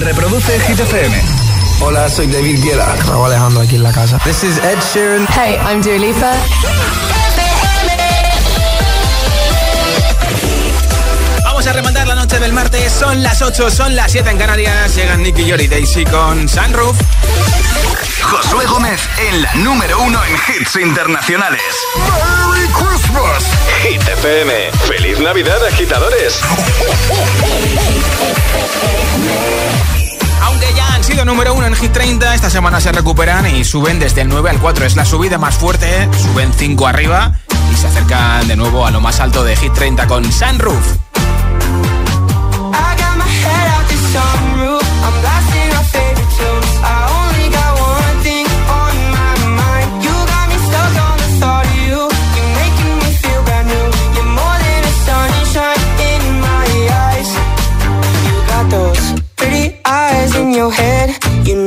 Reproduce Hit FM. Hola, soy David Guetta. Raúl Alejandro aquí en la casa. This is Ed Sheeran. Hey, I'm Dua Lipa. Vamos a rematar la noche del martes. Son las 8, son las 7 en Canarias. Llegan Nicky y Daisy con Sunroof. Josué Gómez en la número uno en hits internacionales. ¡Merry Christmas! Hit FM. ¡Feliz Navidad, agitadores! Aunque ya han sido número uno en Hit 30, esta semana se recuperan y suben desde el 9 al 4. Es la subida más fuerte, suben 5 arriba y se acercan de nuevo a lo más alto de Hit 30 con Sunroof.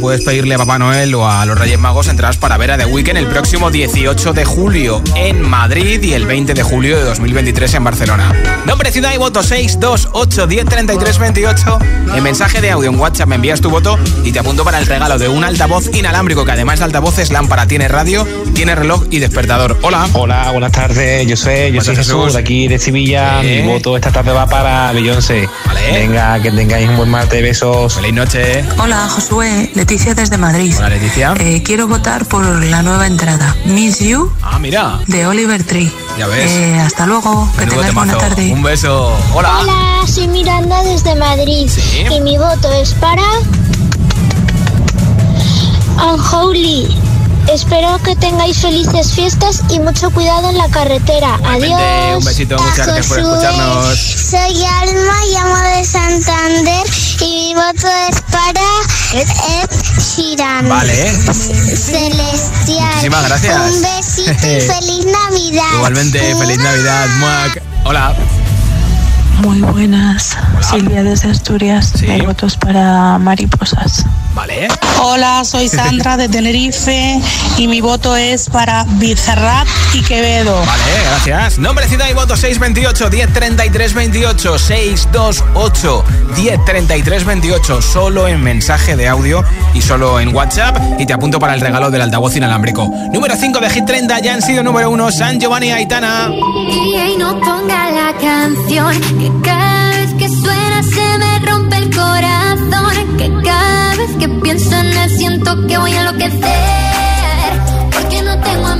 Puedes pedirle a Papá Noel o a los Reyes Magos entradas para ver a The Weeknd el próximo 18 de julio en Madrid y el 20 de julio de 2023 en Barcelona. Nombre, ciudad y voto 628 1033 28. En mensaje de audio en WhatsApp me envías tu voto y te apunto para el regalo de un altavoz inalámbrico que además de altavoces, lámpara, tiene radio, tiene reloj y despertador. Hola. Hola, buenas tardes. Yo soy, yo soy Jesús, de aquí de Sevilla. Mi voto esta tarde va para Beyoncé. Vale. Venga, que tengáis un buen martes. Besos. Feliz noche. Hola, Josué. Leticia desde Madrid. Hola, Leticia. Eh, quiero votar por la nueva entrada. Miss You. Ah, mira. De Oliver Tree. Ya ves. Eh, hasta lugo. Que tengas buena tarde. Un beso. Hola. Hola, soy Miranda desde Madrid. ¿Sí? Y mi voto es para. Unholy. Espero que tengáis felices fiestas y mucho cuidado en la carretera. Igualmente, Adiós. Un besito, muchas gracias por escucharnos. Soy Alma, llamo de Santander y mi voto es para Ed Sheeran. Vale. Celestial. Muchísimas gracias. Un besito y feliz Navidad. Igualmente, feliz Navidad, Muac. Hola. Muy buenas, Silvia desde Asturias. Sí. Mi voto es para mariposas. Vale. Hola, soy Sandra de Tenerife y mi voto es para Bizarrap y Quevedo. Vale, gracias. Nombre, ciudad y voto 628 1033 28 628 1033 28 solo en mensaje de audio y solo en WhatsApp y te apunto para el regalo del altavoz inalámbrico. Número 5 de Hit 30 ya han sido número 1 San Giovanni Aitana. Y no ponga la canción que cada vez que suena se me rompe el corazón. Que cada vez que pienso en él siento que voy a enloquecer. Porque no tengo a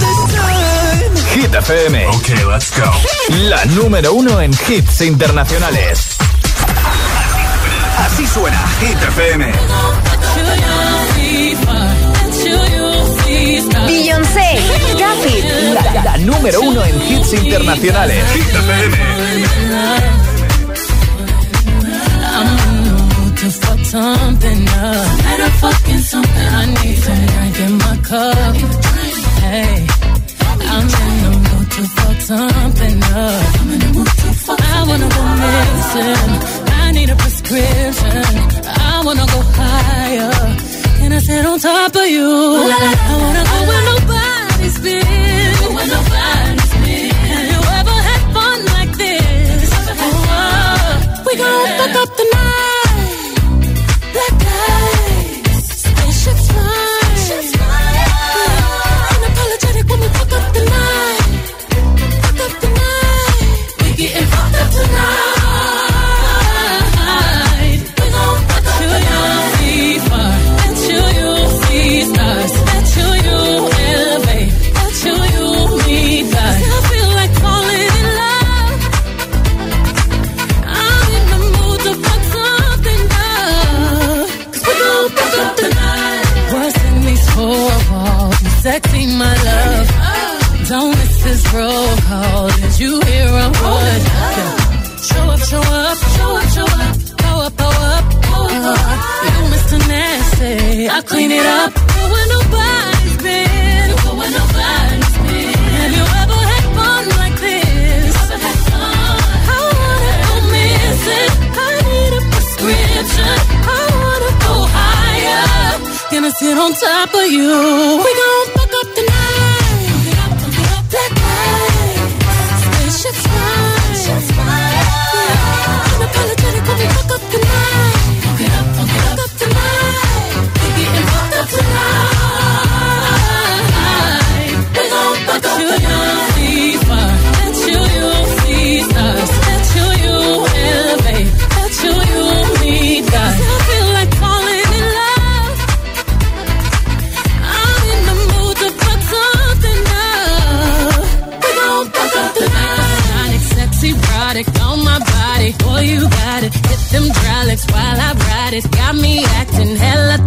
this time. Hit FM. Okay, let's go. La número uno en hits internacionales. Así suena Hit FM. La, la número uno en hits internacionales. Hit FM. I need some drink in my cup. Hey, I'm in the mood to fuck something up. I'm in the mood to fuck I wanna go missing. I need a prescription. I wanna go higher. Can I sit on top of you? I wanna go where nobody's been. Been. Have you ever had fun like this? Oh, we fuck up the night. Black eyes, roll call. Did you hear a oh, word? Show up, show up, show up, show up. Go up, go up, go up. You Mr. Nasty. I clean it up. Go where nobody's been. Go where nobody's been. Have you ever had fun like this? I wanna go missing. I need a prescription. I wanna go higher. Gonna sit on top of you. We gon' Come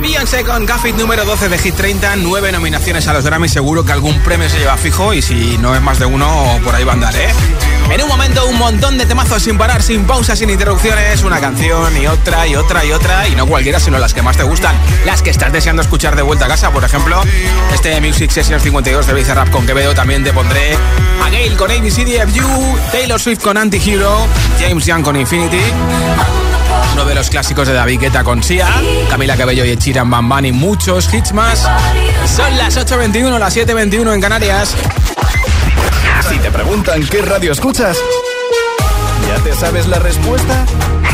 Beyoncé con Gaffit número 12 de Hit 30, nueve nominaciones a los Grammy, seguro que algún premio se lleva fijo y si no es más de uno, por ahí va a andar, ¿eh? En un momento, un montón de temazos sin parar, sin pausas, sin interrupciones, una canción y otra y otra y otra, y no cualquiera, sino las que más te gustan, las que estás deseando escuchar de vuelta a casa, por ejemplo, este Music Sessions 52 de Bizarrap con Quevedo, también te pondré a Gail con ABCDFU, Taylor Swift con Anti-Hero, James Young con Infinity, uno de los clásicos de David Guetta con Sia, Camila Cabello y Echiran Bamban y muchos hits más. Son las 8.21, las 7.21 en Canarias. Si te preguntan qué radio escuchas, ¿ya te sabes la respuesta?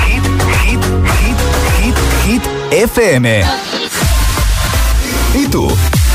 Hit, hit, hit, hit, hit, FM. ¿Y tú?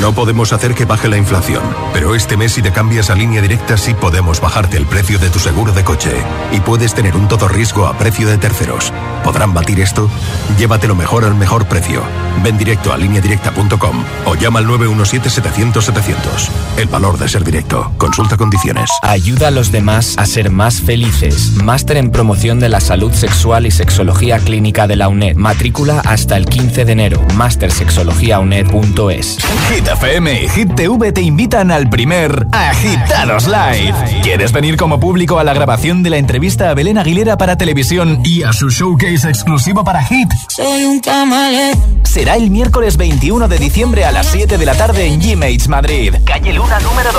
No podemos hacer que baje la inflación, pero este mes si te cambias a línea directa sí podemos bajarte el precio de tu seguro de coche y puedes tener un todo riesgo a precio de terceros. ¿Podrán batir esto? Llévatelo mejor al mejor precio. Ven directo a lineadirecta.com o llama al 917-700-700. El valor de ser directo. Consulta condiciones. Ayuda a los demás a ser más felices. Máster en promoción de la salud sexual y sexología clínica de la UNED. Matrícula hasta el 15 de enero. Mastersexologiauned.es. Hit FM y Hit TV te invitan al primer Agitados Live. ¿Quieres venir como público a la grabación de la entrevista a Belén Aguilera para televisión y a su showcase exclusivo para Hit? Soy un Será el miércoles 21 de diciembre a las 7 de la tarde en G-Mates Madrid. Calle Luna número 2.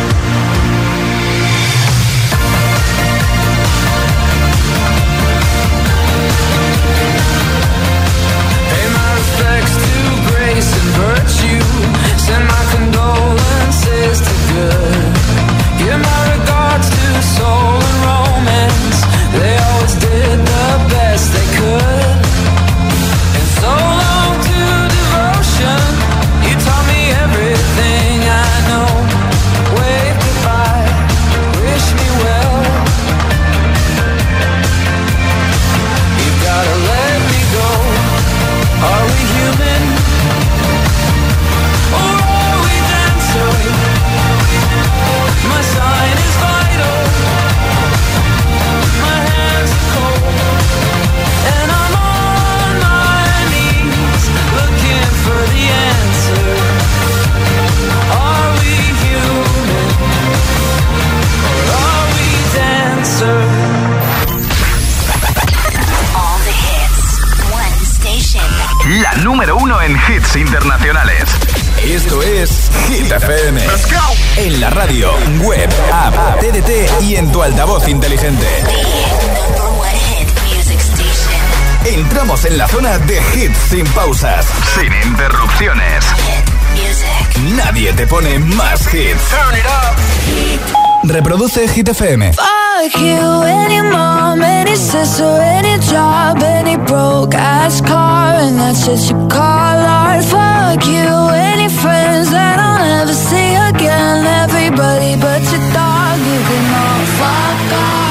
And virtue. Sin interrupciones. Nadie te pone más hits. Reproduce Hit FM. Fuck you, any mom, any sister, any job, any broke ass car, and that's just you call art. Fuck you, any friends that I'll never see again. Everybody but your dog, you can all fuck off.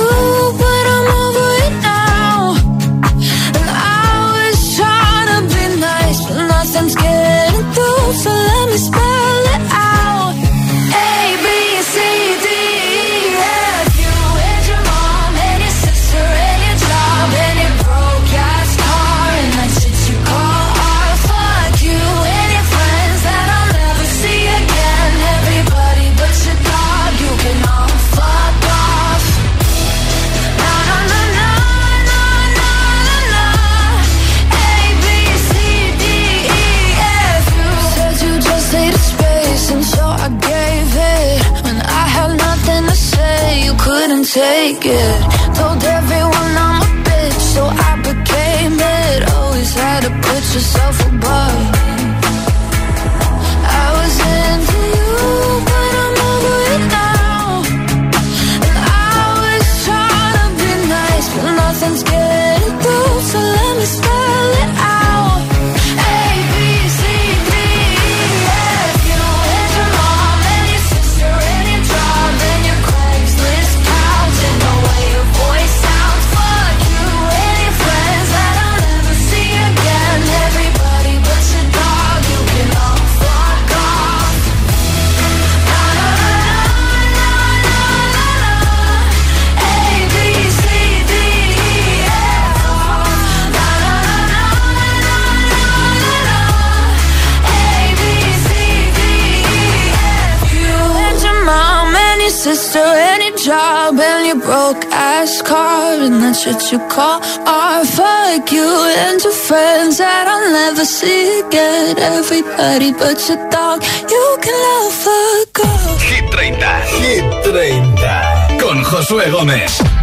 so let me spend sister, any job, and your broke ass car, and that's what you call art. Fuck you and your friends that I'll never see again. Everybody but your dog, you can love a girl. Hit 30, Hit 30, con Josué Gómez.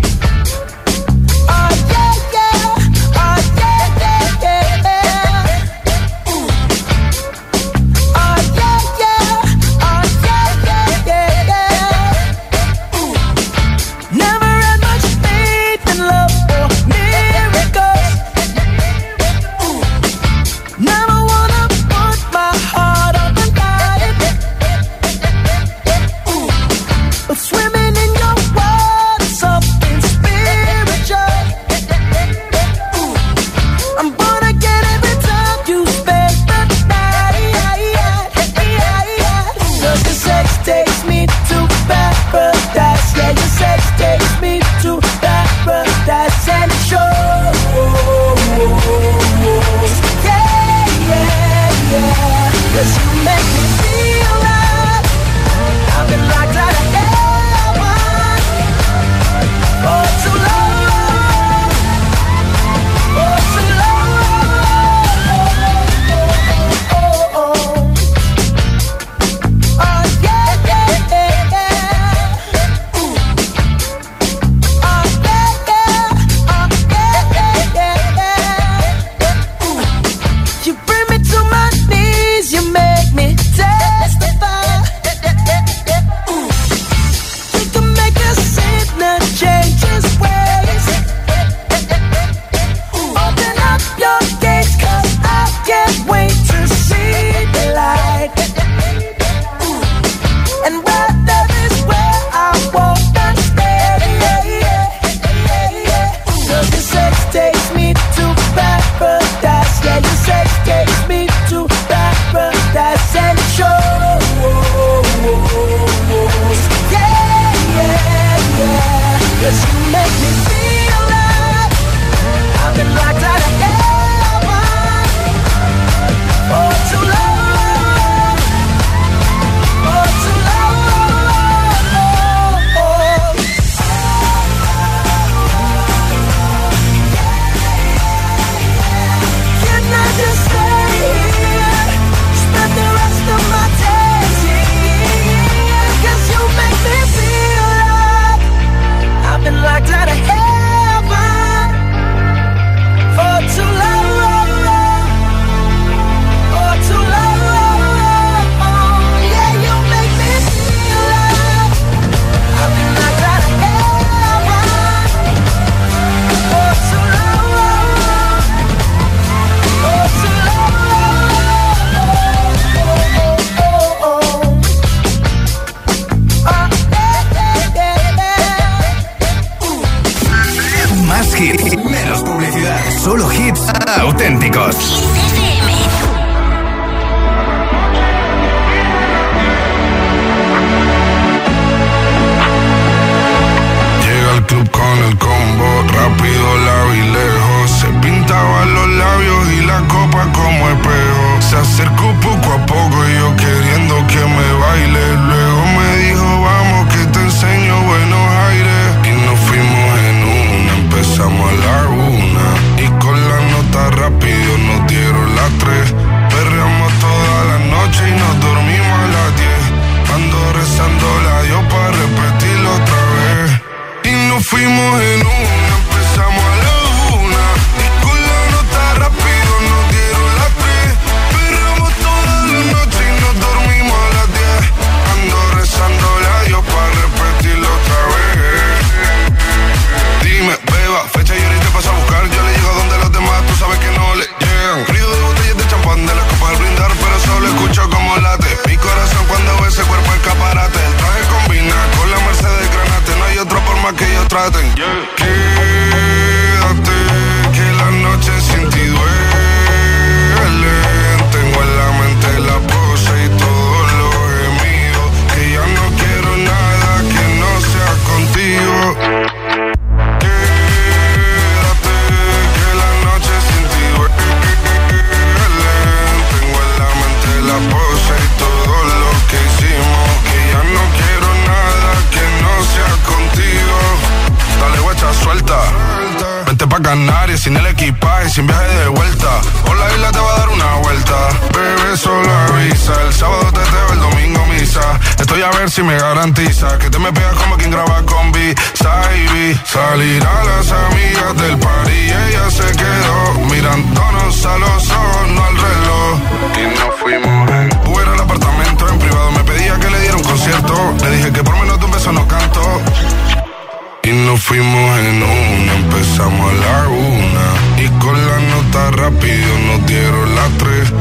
En una, empezamos a la una. Y con la nota rápido nos dieron las tres.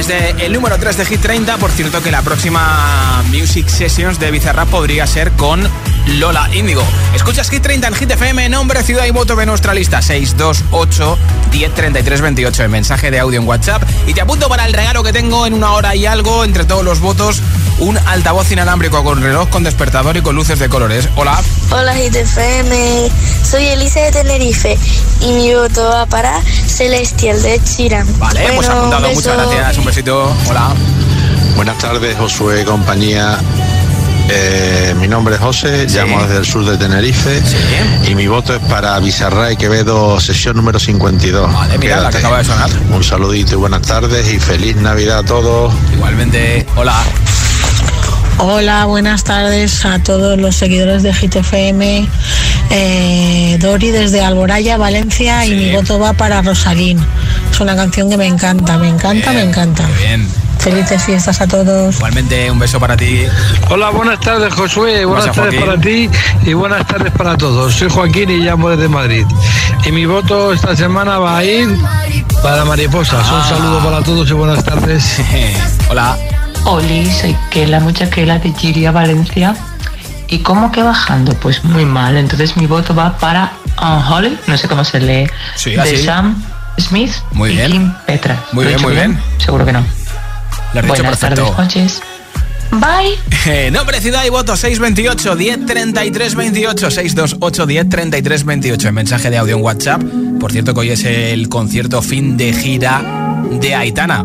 Desde el número 3 de Hit 30. Por cierto, que la próxima Music Sessions de Bizarrap podría ser con Lola Índigo. Escuchas Hit 30 en Hit FM, nombre, ciudad y voto de nuestra lista 628 1033 28. El mensaje de audio en WhatsApp. Y te apunto para el regalo que tengo en una hora y algo entre todos los votos. Un altavoz inalámbrico con reloj, con despertador y con luces de colores. Hola. Hola GTFM, soy Elisa de Tenerife y mi voto va para Celestial de Chiran. Vale, pues apuntado. Muchas gracias. Un besito. Hola. Buenas tardes, Josué, compañía. Eh, mi nombre es José, llamo desde el sur de Tenerife y mi voto es para Bizarra y Quevedo, sesión número 52. Vale, mira, la que acaba de sonar. Un saludito y buenas tardes y feliz Navidad a todos. Igualmente, hola. Hola, buenas tardes a todos los seguidores de GTFM. Eh, Dori desde Alboraya, Valencia, y mi voto va para Rosalín. Es una canción que me encanta, me encanta, me encanta. Bien. Felices fiestas a todos. Igualmente, un beso para ti. Hola, buenas tardes, Josué. Buenas Gracias, tardes para ti y buenas tardes para todos. Soy Joaquín y llamo desde Madrid. Y mi voto esta semana va a ir para Mariposas. Un Ah. saludo para todos y buenas tardes. Hola. Oli, soy Kela, mucha Kela de Giria, Valencia. ¿Y cómo que bajando? Pues muy mal. Entonces mi voto va para Unholy, no sé cómo se lee, Sí, de así. Sam Smith Muy y bien. Kim Petra. Muy ¿Lo he bien, muy bien. Seguro que no. Lo Buenas tardes, noches. Bye. Eh, nombre, ciudad y voto 628 1033 28 628 1033 28 El mensaje de audio en WhatsApp. Por cierto, que hoy es el concierto fin de gira de Aitana.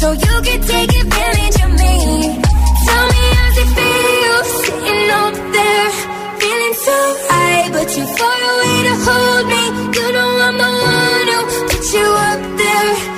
so you can take advantage of me. Tell me how it feels sitting up there, feeling so high, but you're far away to hold me. You know I'm the one who put you up there.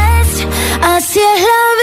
Si es la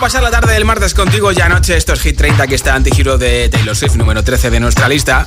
pasar la tarde del martes contigo ya anoche. Esto es Hit 30, que está antigiro de Taylor Swift, número 13 de nuestra lista.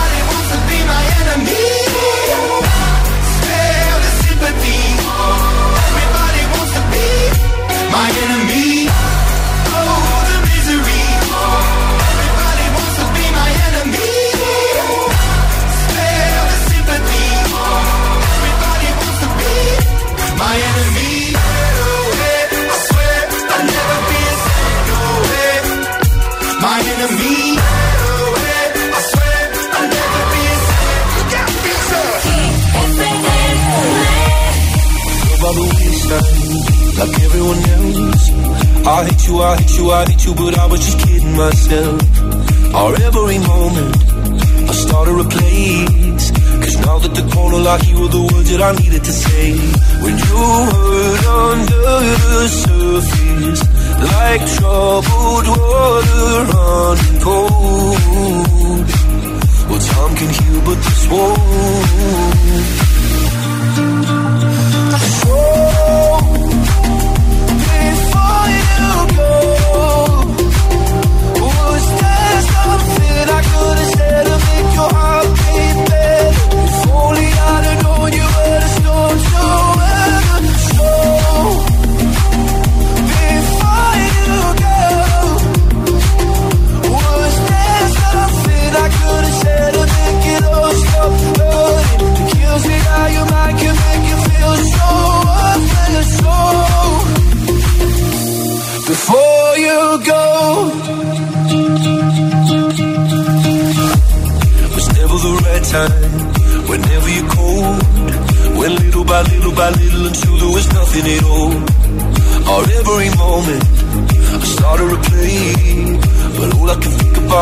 That I needed to say.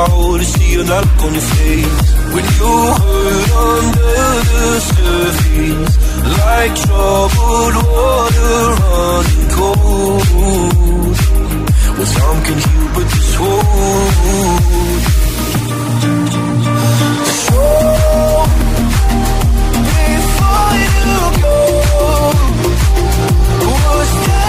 About is seeing that look on your face when you hurt under the surface, like troubled water running cold. Well, some can heal, but this won't. Before you go, was there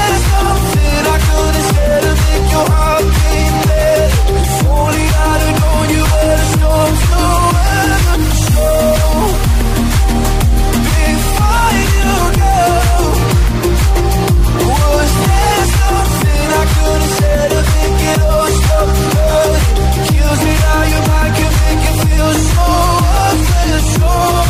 would know I fell short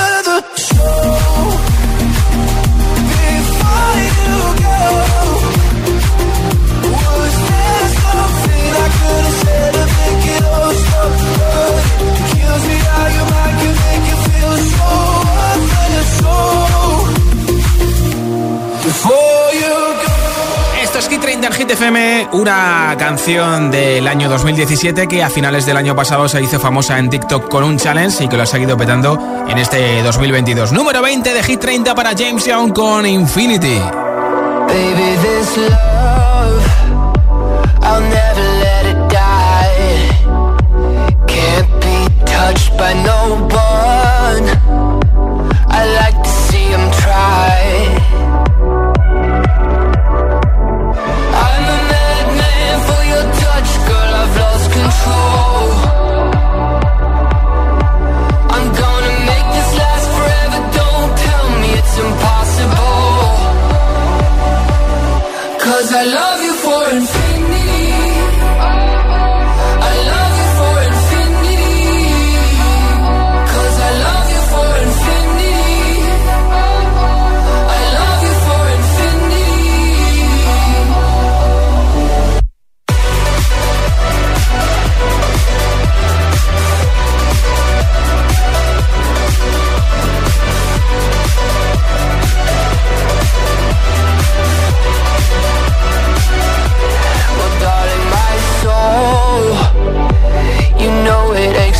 Hit FM, una canción del año 2017 que a finales del año pasado se hizo famosa en TikTok con un challenge y que lo ha seguido petando en este 2022. Número 20 de Hit 30 para James Young con Infinity. Baby, this love, I'll never let it die. Can't be touched by no one. I like to see him try. Hello.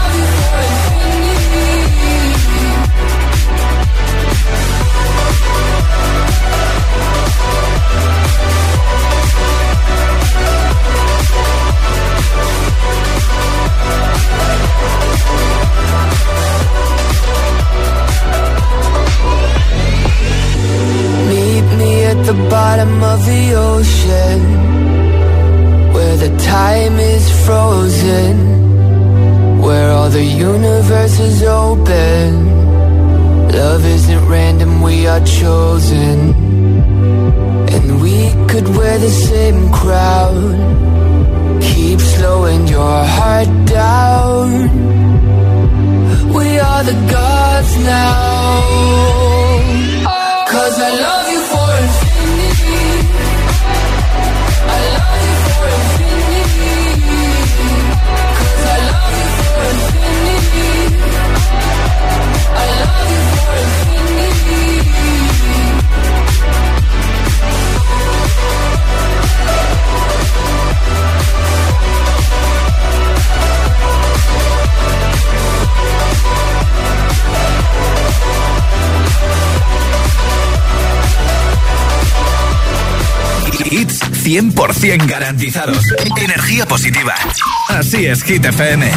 love you for 100 garantizados. Energía positiva. Así es, Hit FM.